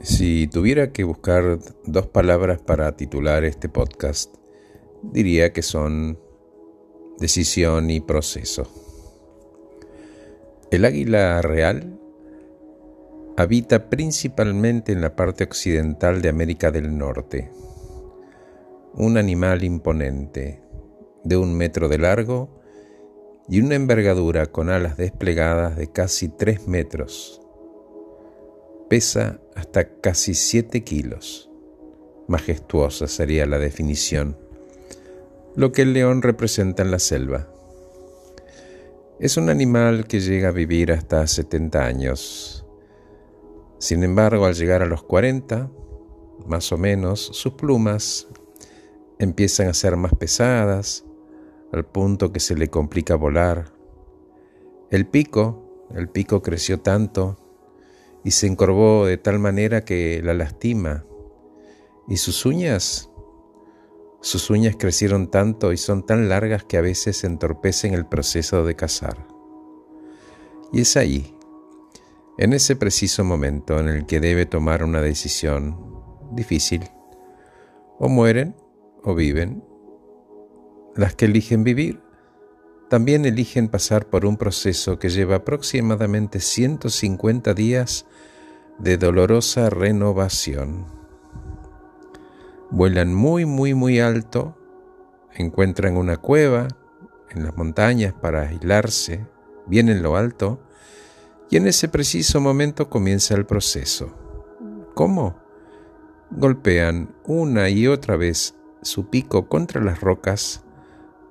Si tuviera que buscar dos palabras para titular este podcast, diría que son decisión y proceso. El águila real habita principalmente en la parte occidental de América del Norte. Un animal imponente, de un metro de largo y una envergadura con alas desplegadas de casi tres metros pesa hasta casi 7 kilos. Majestuosa sería la definición. Lo que el león representa en la selva. Es un animal que llega a vivir hasta 70 años. Sin embargo, al llegar a los 40, más o menos, sus plumas empiezan a ser más pesadas, al punto que se le complica volar. El pico, el pico creció tanto y se encorvó de tal manera que la lastima. Y sus uñas, sus uñas crecieron tanto y son tan largas que a veces entorpecen el proceso de cazar. Y es ahí, en ese preciso momento en el que debe tomar una decisión difícil. O mueren o viven. Las que eligen vivir también eligen pasar por un proceso que lleva aproximadamente 150 días de dolorosa renovación. Vuelan muy, muy, muy alto, encuentran una cueva en las montañas para aislarse, bien en lo alto, y en ese preciso momento comienza el proceso. ¿Cómo? Golpean una y otra vez su pico contra las rocas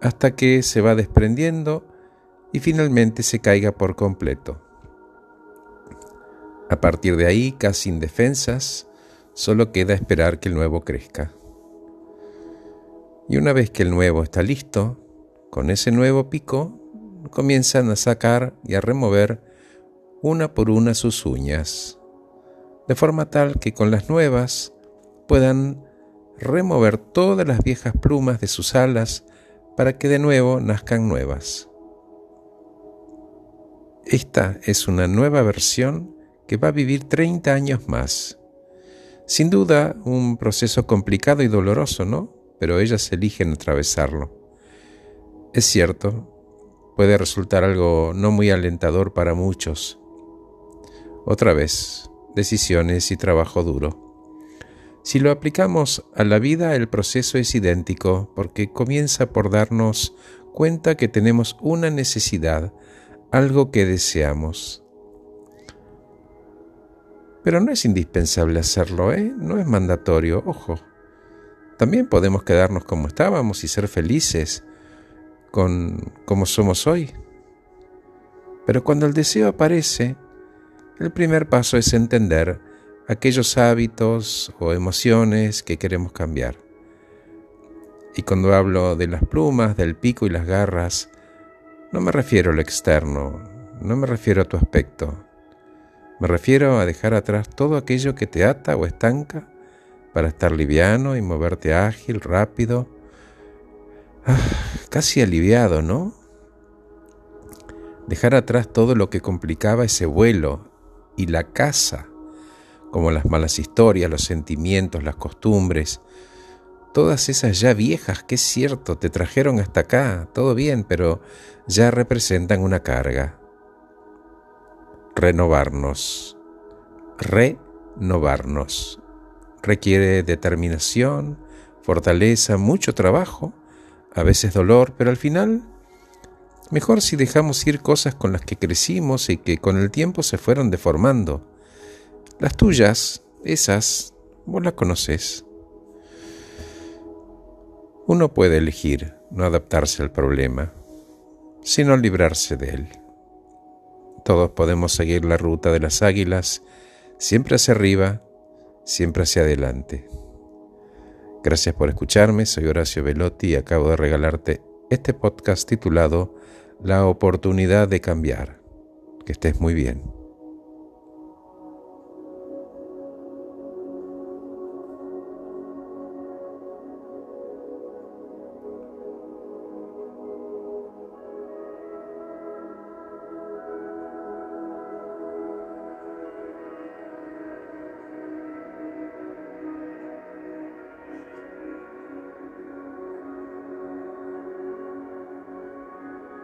hasta que se va desprendiendo y finalmente se caiga por completo. A partir de ahí, casi indefensas, solo queda esperar que el nuevo crezca. Y una vez que el nuevo está listo, con ese nuevo pico, comienzan a sacar y a remover una por una sus uñas, de forma tal que con las nuevas puedan remover todas las viejas plumas de sus alas para que de nuevo nazcan nuevas. Esta es una nueva versión que va a vivir 30 años más. Sin duda, un proceso complicado y doloroso, ¿no? Pero ellas eligen atravesarlo. Es cierto, puede resultar algo no muy alentador para muchos. Otra vez, decisiones y trabajo duro. Si lo aplicamos a la vida, el proceso es idéntico porque comienza por darnos cuenta que tenemos una necesidad, algo que deseamos. Pero no es indispensable hacerlo, ¿eh? No es mandatorio, ojo. También podemos quedarnos como estábamos y ser felices con como somos hoy. Pero cuando el deseo aparece, el primer paso es entender aquellos hábitos o emociones que queremos cambiar. Y cuando hablo de las plumas, del pico y las garras, no me refiero a lo externo, no me refiero a tu aspecto. Me refiero a dejar atrás todo aquello que te ata o estanca para estar liviano y moverte ágil, rápido, ah, casi aliviado, ¿no? Dejar atrás todo lo que complicaba ese vuelo y la casa como las malas historias, los sentimientos, las costumbres, todas esas ya viejas que es cierto, te trajeron hasta acá, todo bien, pero ya representan una carga. Renovarnos, renovarnos, requiere determinación, fortaleza, mucho trabajo, a veces dolor, pero al final mejor si dejamos ir cosas con las que crecimos y que con el tiempo se fueron deformando las tuyas, esas, vos las conoces. Uno puede elegir no adaptarse al problema, sino librarse de él. Todos podemos seguir la ruta de las águilas, siempre hacia arriba, siempre hacia adelante. Gracias por escucharme, soy Horacio Velotti y acabo de regalarte este podcast titulado La oportunidad de cambiar. Que estés muy bien.